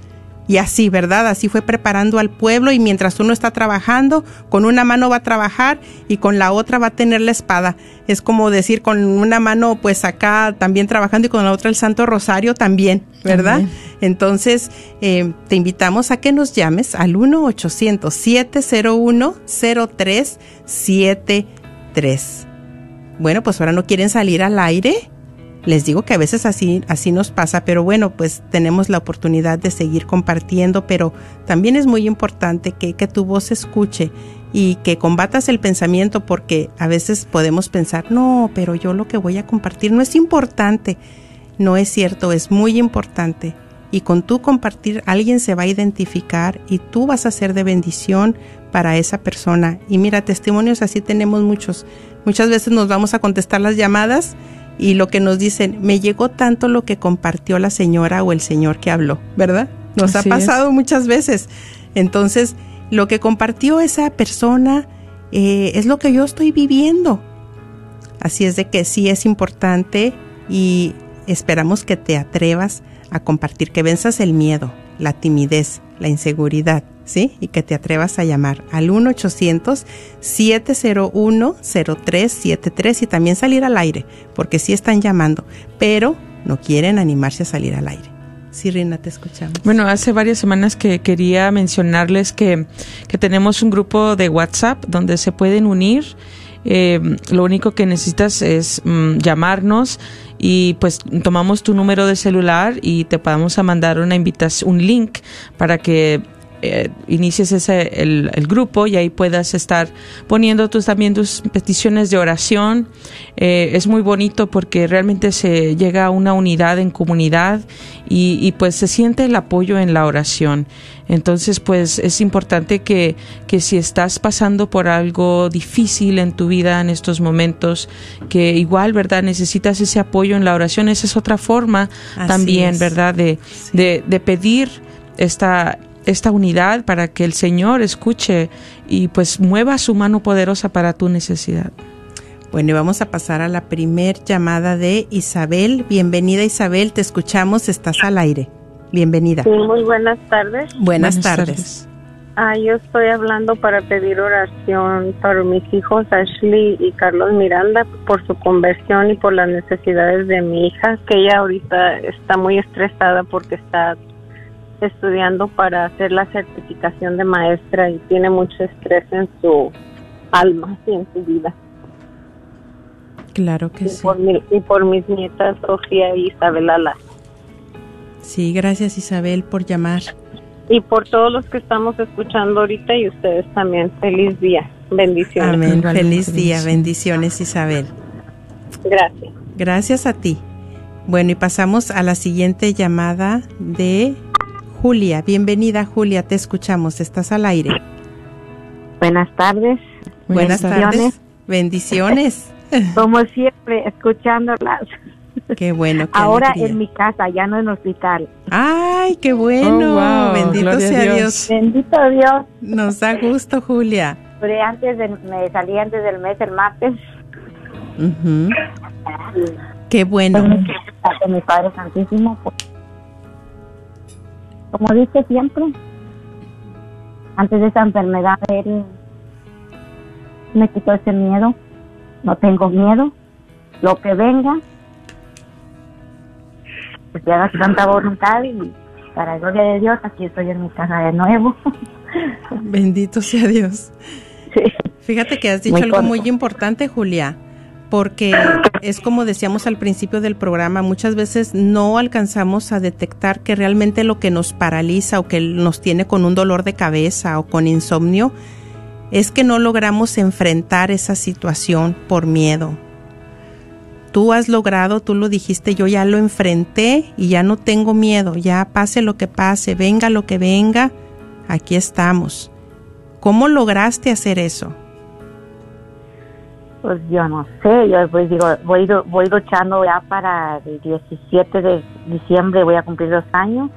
Y así, ¿verdad? Así fue preparando al pueblo y mientras uno está trabajando, con una mano va a trabajar y con la otra va a tener la espada. Es como decir, con una mano pues acá también trabajando y con la otra el Santo Rosario también, ¿verdad? Entonces, eh, te invitamos a que nos llames al 1-800-701-0373. Bueno, pues ahora no quieren salir al aire. Les digo que a veces así, así nos pasa, pero bueno, pues tenemos la oportunidad de seguir compartiendo, pero también es muy importante que, que tu voz se escuche y que combatas el pensamiento porque a veces podemos pensar, no, pero yo lo que voy a compartir no es importante. No es cierto, es muy importante. Y con tu compartir alguien se va a identificar y tú vas a ser de bendición para esa persona. Y mira, testimonios así tenemos muchos. Muchas veces nos vamos a contestar las llamadas y lo que nos dicen, me llegó tanto lo que compartió la señora o el señor que habló, ¿verdad? Nos Así ha pasado es. muchas veces. Entonces, lo que compartió esa persona eh, es lo que yo estoy viviendo. Así es de que sí es importante y esperamos que te atrevas a compartir, que venzas el miedo, la timidez, la inseguridad, ¿sí? Y que te atrevas a llamar al 1-800-701-0373 y también salir al aire, porque sí están llamando, pero no quieren animarse a salir al aire. Sí, Rina, te escuchamos. Bueno, hace varias semanas que quería mencionarles que, que tenemos un grupo de WhatsApp donde se pueden unir. Eh, lo único que necesitas es mm, llamarnos y pues tomamos tu número de celular y te podemos a mandar una invitación, un link para que eh, inicies ese, el, el, grupo y ahí puedas estar poniendo tus, también tus peticiones de oración. Eh, es muy bonito porque realmente se llega a una unidad en comunidad y, y, pues se siente el apoyo en la oración. Entonces, pues es importante que, que si estás pasando por algo difícil en tu vida en estos momentos, que igual, ¿verdad? Necesitas ese apoyo en la oración. Esa es otra forma Así también, es. ¿verdad? De, sí. de, de pedir esta esta unidad para que el Señor escuche y pues mueva su mano poderosa para tu necesidad. Bueno, y vamos a pasar a la primer llamada de Isabel. Bienvenida Isabel, te escuchamos, estás al aire. Bienvenida. Sí, muy buenas tardes. Buenas, buenas tardes. tardes. Ah, yo estoy hablando para pedir oración para mis hijos Ashley y Carlos Miranda por su conversión y por las necesidades de mi hija, que ella ahorita está muy estresada porque está estudiando para hacer la certificación de maestra y tiene mucho estrés en su alma y en su vida. Claro que y sí. Por mi, y por mis nietas Sofía y Isabel Ala. Sí, gracias Isabel por llamar. Y por todos los que estamos escuchando ahorita y ustedes también. Feliz día. Bendiciones. Amén. Feliz día. Bendiciones Isabel. Gracias. Gracias a ti. Bueno, y pasamos a la siguiente llamada de Julia. Bienvenida, Julia. Te escuchamos. Estás al aire. Buenas tardes. Buenas tardes. Bendiciones. Como siempre, escuchándolas. Qué bueno. qué Ahora alegría. en mi casa, ya no en el hospital. Ay, qué bueno. Oh, wow. Bendito Gloria sea Dios. Dios. Bendito Dios. Nos da gusto, Julia. Pero antes de, me salí antes del mes, el martes, Ujú. Qué bueno. de mi Padre Santísimo. pues, Como dice siempre, antes de esa enfermedad, Él me quitó ese miedo. No tengo miedo. Lo que venga, pues que haga su santa voluntad y para la gloria de Dios, aquí estoy en mi casa de nuevo. Bendito sea Dios. Sí. Fíjate que has dicho Muy algo corto. muy importante, Julia, porque es como decíamos al principio del programa, muchas veces no alcanzamos a detectar que realmente lo que nos paraliza o que nos tiene con un dolor de cabeza o con insomnio es que no logramos enfrentar esa situación por miedo. Tú has logrado, tú lo dijiste, yo ya lo enfrenté y ya no tengo miedo, ya pase lo que pase, venga lo que venga, aquí estamos. ¿Cómo lograste hacer eso? Pues yo no sé, yo pues digo, voy, voy luchando ya para el 17 de diciembre, voy a cumplir dos años.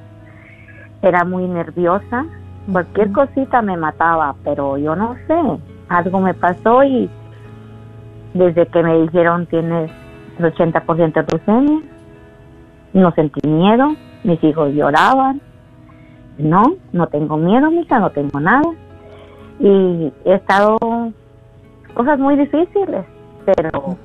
Era muy nerviosa, cualquier cosita me mataba, pero yo no sé, algo me pasó y desde que me dijeron tienes el 80% de leucemia, no sentí miedo, mis hijos lloraban, no, no tengo miedo, mija, no tengo nada. Y he estado cosas muy difíciles, pero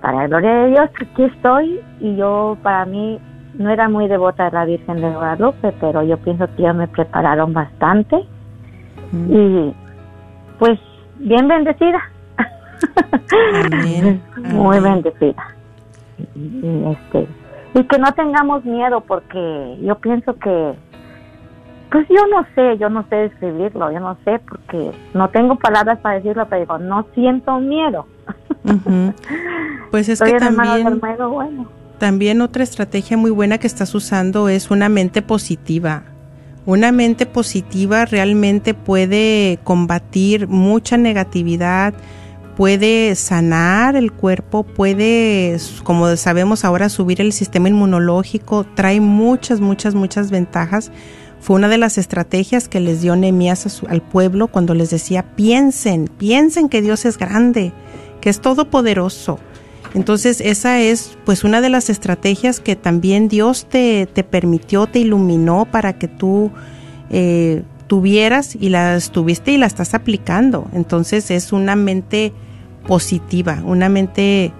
para la gloria de Dios aquí estoy y yo para mí no era muy devota de la Virgen de Guadalupe, pero yo pienso que ya me prepararon bastante y pues bien bendecida. Amén. muy bendecida. Y, este y que no tengamos miedo porque yo pienso que pues yo no sé, yo no sé describirlo, yo no sé porque no tengo palabras para decirlo, pero digo, no siento miedo. Pues es Estoy que también, bueno. también otra estrategia muy buena que estás usando es una mente positiva. Una mente positiva realmente puede combatir mucha negatividad, puede sanar el cuerpo, puede, como sabemos ahora, subir el sistema inmunológico, trae muchas, muchas, muchas ventajas. Fue una de las estrategias que les dio Nehemías al pueblo cuando les decía, piensen, piensen que Dios es grande, que es todopoderoso. Entonces esa es pues una de las estrategias que también Dios te, te permitió, te iluminó para que tú eh, tuvieras y las tuviste y la estás aplicando. Entonces es una mente positiva, una mente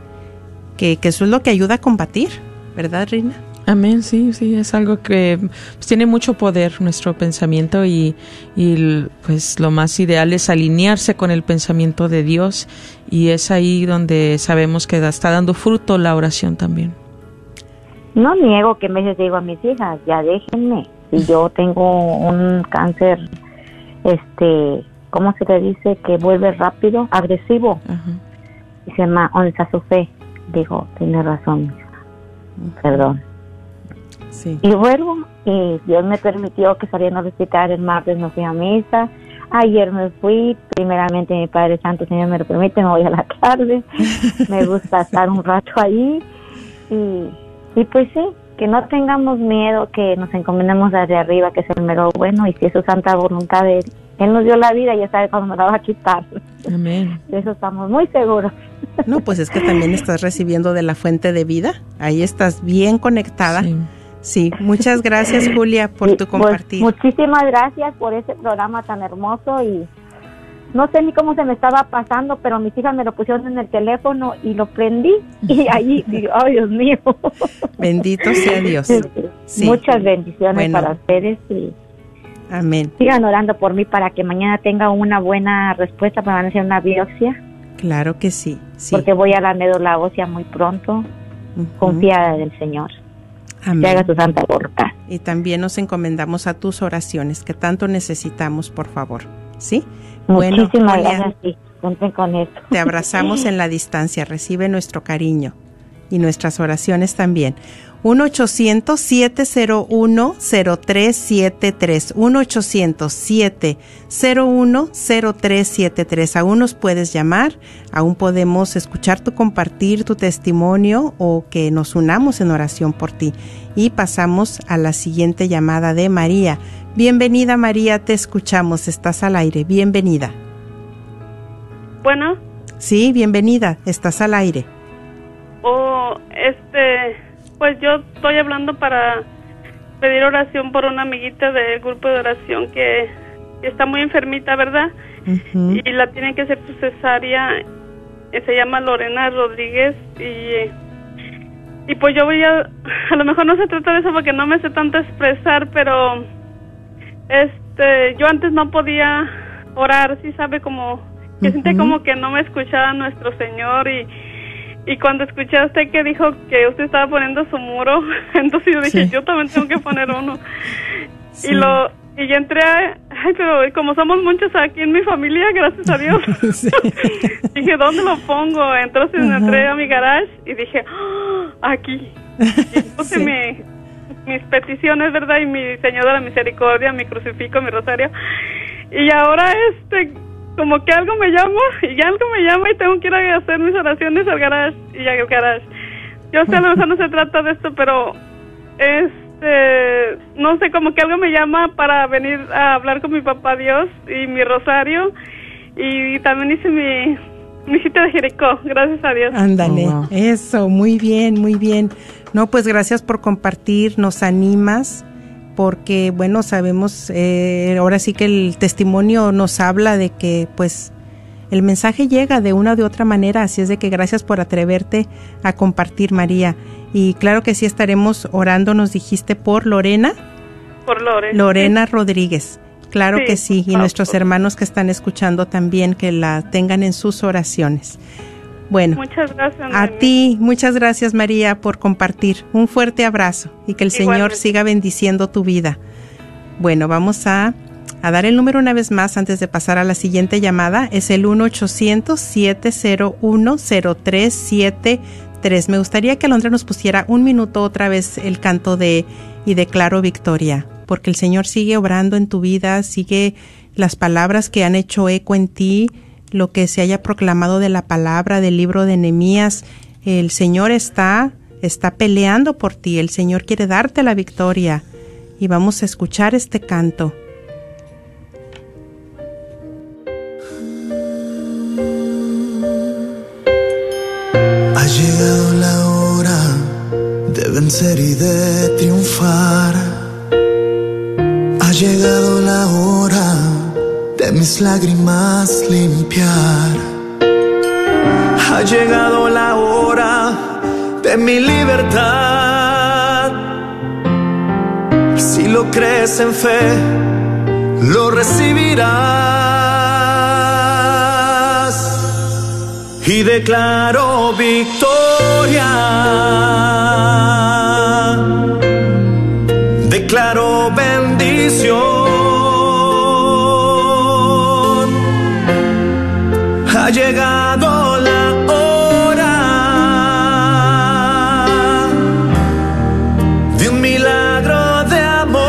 que, que eso es lo que ayuda a combatir, ¿verdad, Rina? Amén, sí, sí, es algo que pues, tiene mucho poder nuestro pensamiento y, y pues lo más ideal es alinearse con el pensamiento de Dios y es ahí donde sabemos que está dando fruto la oración también. No niego que a veces digo a mis hijas, ya déjenme. Si yo tengo un cáncer, este, ¿cómo se le dice? Que vuelve rápido, agresivo. Dice, ma, ¿dónde está su fe? Digo, tiene razón, mija. perdón. Sí. Y vuelvo, y Dios me permitió que saliendo del hospital el martes no fui a misa. Ayer me fui, primeramente mi Padre Santo, Señor me lo permite, me voy a la tarde. me gusta estar un rato ahí. Y, y pues sí, que no tengamos miedo, que nos encomendemos desde arriba, que es el mero bueno, y si es su santa voluntad de Él. Él nos dio la vida y ya sabe cuándo me la va a quitar. Amén. De eso estamos muy seguros. No, pues es que también estás recibiendo de la fuente de vida. Ahí estás bien conectada. Sí. Sí, muchas gracias Julia por tu pues, compartir. muchísimas gracias por ese programa tan hermoso y no sé ni cómo se me estaba pasando, pero mis hijas me lo pusieron en el teléfono y lo prendí y ahí digo, ay Dios mío. Bendito sea Dios. Sí. Muchas bendiciones Bueno. para ustedes y Amén. sigan orando por mí para que mañana tenga una buena respuesta para hacer una biopsia, Claro que sí. sí. porque voy a la médula ósea muy pronto, Ujú. confiada del Señor. Que Amén. haga su santa voluntad. Y también nos encomendamos a tus oraciones que tanto necesitamos, por favor. ¿Sí? Bueno, Muchísimas Julia, gracias cuenten con esto. te abrazamos en la distancia. Recibe nuestro cariño. y nuestras oraciones también. 1-800-701-0373. 1-800-701-0373. Aún nos puedes llamar, aún podemos escuchar tu compartir, tu testimonio o que nos unamos en oración por ti. Y pasamos a la siguiente llamada de María. Bienvenida María, te escuchamos, estás al aire. Bienvenida. Bueno. Sí, bienvenida, estás al aire. Oh, este, pues yo estoy hablando para pedir oración por una amiguita del grupo de oración que, está muy enfermita, ¿verdad? Y la tienen que hacer su cesárea. Eh, se llama Lorena Rodríguez y, y pues yo voy a, a lo mejor no se trata de eso porque no me sé tanto expresar, pero este, yo antes no podía orar, sí sabe como que siente como que no me escuchaba nuestro Señor y y cuando escuché a usted que dijo que usted estaba poniendo su muro, entonces yo dije, yo también tengo que poner uno. Y lo y yo entré, a, ay, pero como somos muchos aquí en mi familia, gracias a Dios. dije, ¿dónde lo pongo? Entonces entré a mi garage y dije, ¡Ah! aquí. Y puse mis peticiones, ¿verdad? Y mi Señor de la Misericordia, mi crucifijo, mi rosario. Y ahora este como que algo me llama y algo me llama y tengo que ir a hacer mis oraciones al garage y al garage. Yo sé, a lo mejor no se trata de esto, pero este, no sé, como que algo me llama para venir a hablar con mi papá Dios y mi rosario y también hice mi, mi cita de Jericó, gracias a Dios. Ándale, oh, eso, muy bien, muy bien. No, pues gracias por compartir, nos animas porque bueno, sabemos, eh, ahora sí que el testimonio nos habla de que pues el mensaje llega de una o de otra manera, así es de que gracias por atreverte a compartir, María. Y claro que sí estaremos orando, nos dijiste, por Lorena. Por Lorena. Lorena Rodríguez. Claro que sí, y nuestros hermanos que están escuchando también, que la tengan en sus oraciones. Bueno, muchas gracias. A ti, muchas gracias María por compartir. Un fuerte abrazo y que el Señor siga bendiciendo tu vida. Bueno, vamos a, a, dar el número una vez más antes de pasar a la siguiente llamada. Es el 1-800-701-0373. Me gustaría que Alondra nos pusiera un minuto otra vez el canto de y declaro victoria, porque el Señor sigue obrando en tu vida, sigue las palabras que han hecho eco en ti lo que se haya proclamado de la palabra del libro de Nehemías. El Señor está está peleando por ti, el Señor quiere darte la victoria y vamos a escuchar este canto. Ha llegado la hora de vencer y de triunfar. Ha llegado mis lágrimas limpiar. Ha llegado la hora de mi libertad. Si lo crees en fe, lo recibirás. Y declaro victoria. Declaro bendición. Llegado la hora de un milagro de amor.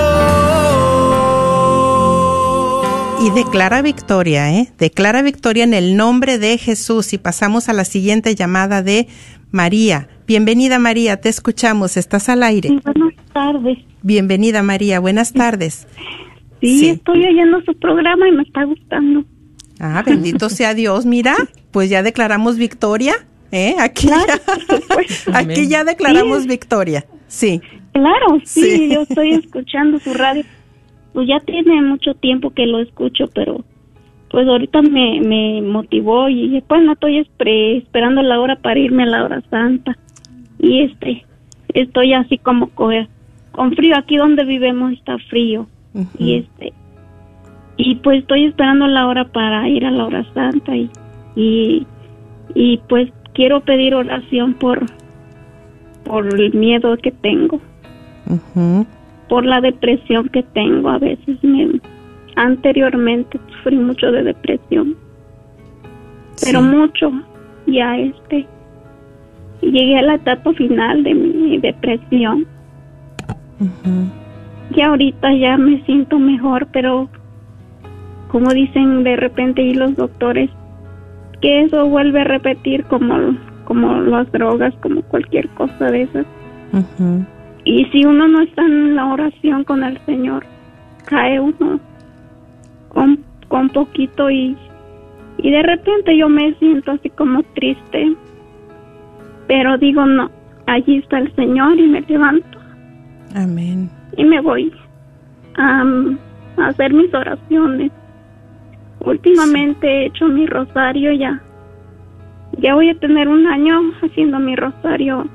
Y declara victoria, ¿eh? Declara victoria en el nombre de Jesús. Y pasamos a la siguiente llamada de María. Bienvenida María, te escuchamos, estás al aire. buenas tardes. Bienvenida María, buenas tardes. sí, estoy oyendo su programa y me está gustando. Ah, bendito sea Dios. Mira, pues ya declaramos victoria. ¿eh? Aquí, ya, aquí ya declaramos victoria. Sí. Claro, sí, yo estoy escuchando su radio. Pues ya tiene mucho tiempo que lo escucho, pero pues ahorita me, me motivó y dije, pues no estoy esperando la hora para irme a la hora santa. Y este, estoy así como con frío. Aquí donde vivemos está frío. Y este, y pues estoy esperando la hora para ir a la hora santa y, y, pues quiero pedir oración por, por el miedo que tengo, por la depresión que tengo. A veces me, anteriormente sufrí mucho de depresión, pero mucho ya este. llegué a la etapa final de mi depresión. Y ahorita ya me siento mejor, pero como dicen de repente y los doctores, que eso vuelve a repetir como, como las drogas, como cualquier cosa de esas. Y si uno no está en la oración con el Señor, cae uno con, con poquito y, y de repente yo me siento así como triste. Pero digo, no, allí está el Señor y me levanto. Amén. Y me voy a, a hacer mis oraciones. Últimamente he hecho mi rosario ya. Ya voy a tener un año haciendo mi rosario.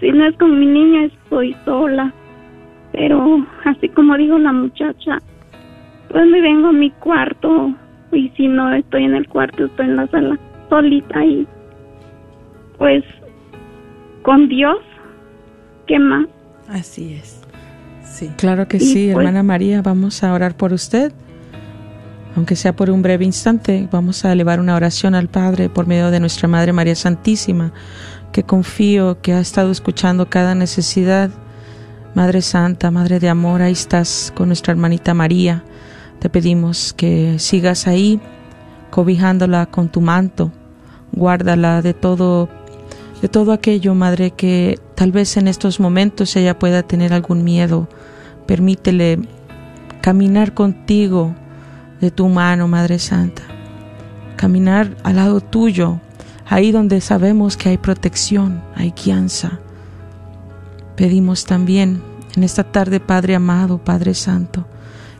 Si no es con mi niña, estoy sola. Pero así como digo la muchacha, pues me vengo a mi cuarto y si no estoy en el cuarto, estoy en la sala solita y pues con Dios, ¿qué más? Así es. Sí. Claro que Y sí, pues- hermana María, vamos a orar por usted. Aunque sea por un breve instante, vamos a elevar una oración al Padre por medio de nuestra Madre María Santísima, que confío que ha estado escuchando cada necesidad. Madre Santa, Madre de Amor, ahí estás con nuestra hermanita María. Te pedimos que sigas ahí, cobijándola con tu manto. Guárdala de todo, de todo aquello, Madre, que tal vez en estos momentos ella pueda tener algún miedo. Permítele caminar contigo de tu mano, Madre Santa. Caminar al lado tuyo, ahí donde sabemos que hay protección, hay guianza. Pedimos también en esta tarde, Padre amado, Padre Santo,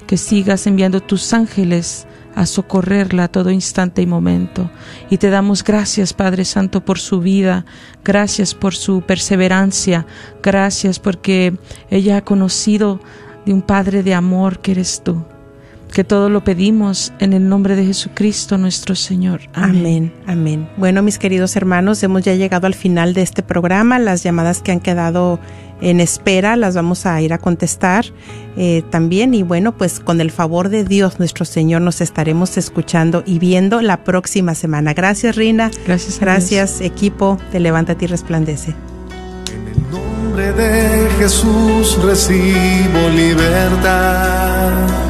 que sigas enviando tus ángeles a socorrerla a todo instante y momento. Y te damos gracias, Padre Santo, por su vida, gracias por su perseverancia, gracias porque ella ha conocido de un Padre de amor que eres tú. Que todo lo pedimos en el nombre de Jesucristo nuestro Señor. Amén. Amén. Bueno, mis queridos hermanos, hemos ya llegado al final de este programa. Las llamadas que han quedado en espera las vamos a ir a contestar eh, también. Y bueno, pues con el favor de Dios nuestro Señor nos estaremos escuchando y viendo la próxima semana. Gracias, Rina. Gracias. a Gracias, equipo de Levántate y Resplandece. En nombre de Jesús recibo libertad.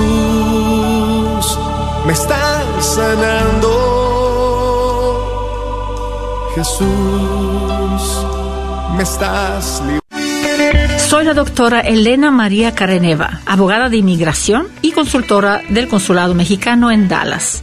Jesús, me estás sanando. Jesús, me estás Soy la doctora Elena María Careneva, abogada de inmigración y consultora del Consulado Mexicano en Dallas.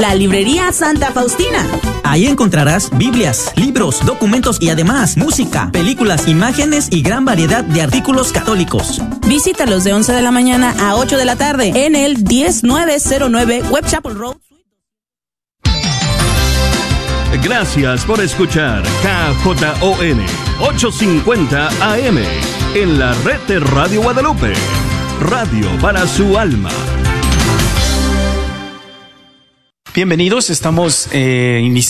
La librería Santa Faustina. Ahí encontrarás Biblias, libros, documentos y además música, películas, imágenes y gran variedad de artículos católicos. Visítalos de 11 de la mañana a 8 de la tarde en el 10909 Web Chapel Road. Gracias por escuchar KJON 850 AM en la red de Radio Guadalupe. Radio para su alma. Bienvenidos, estamos eh, iniciando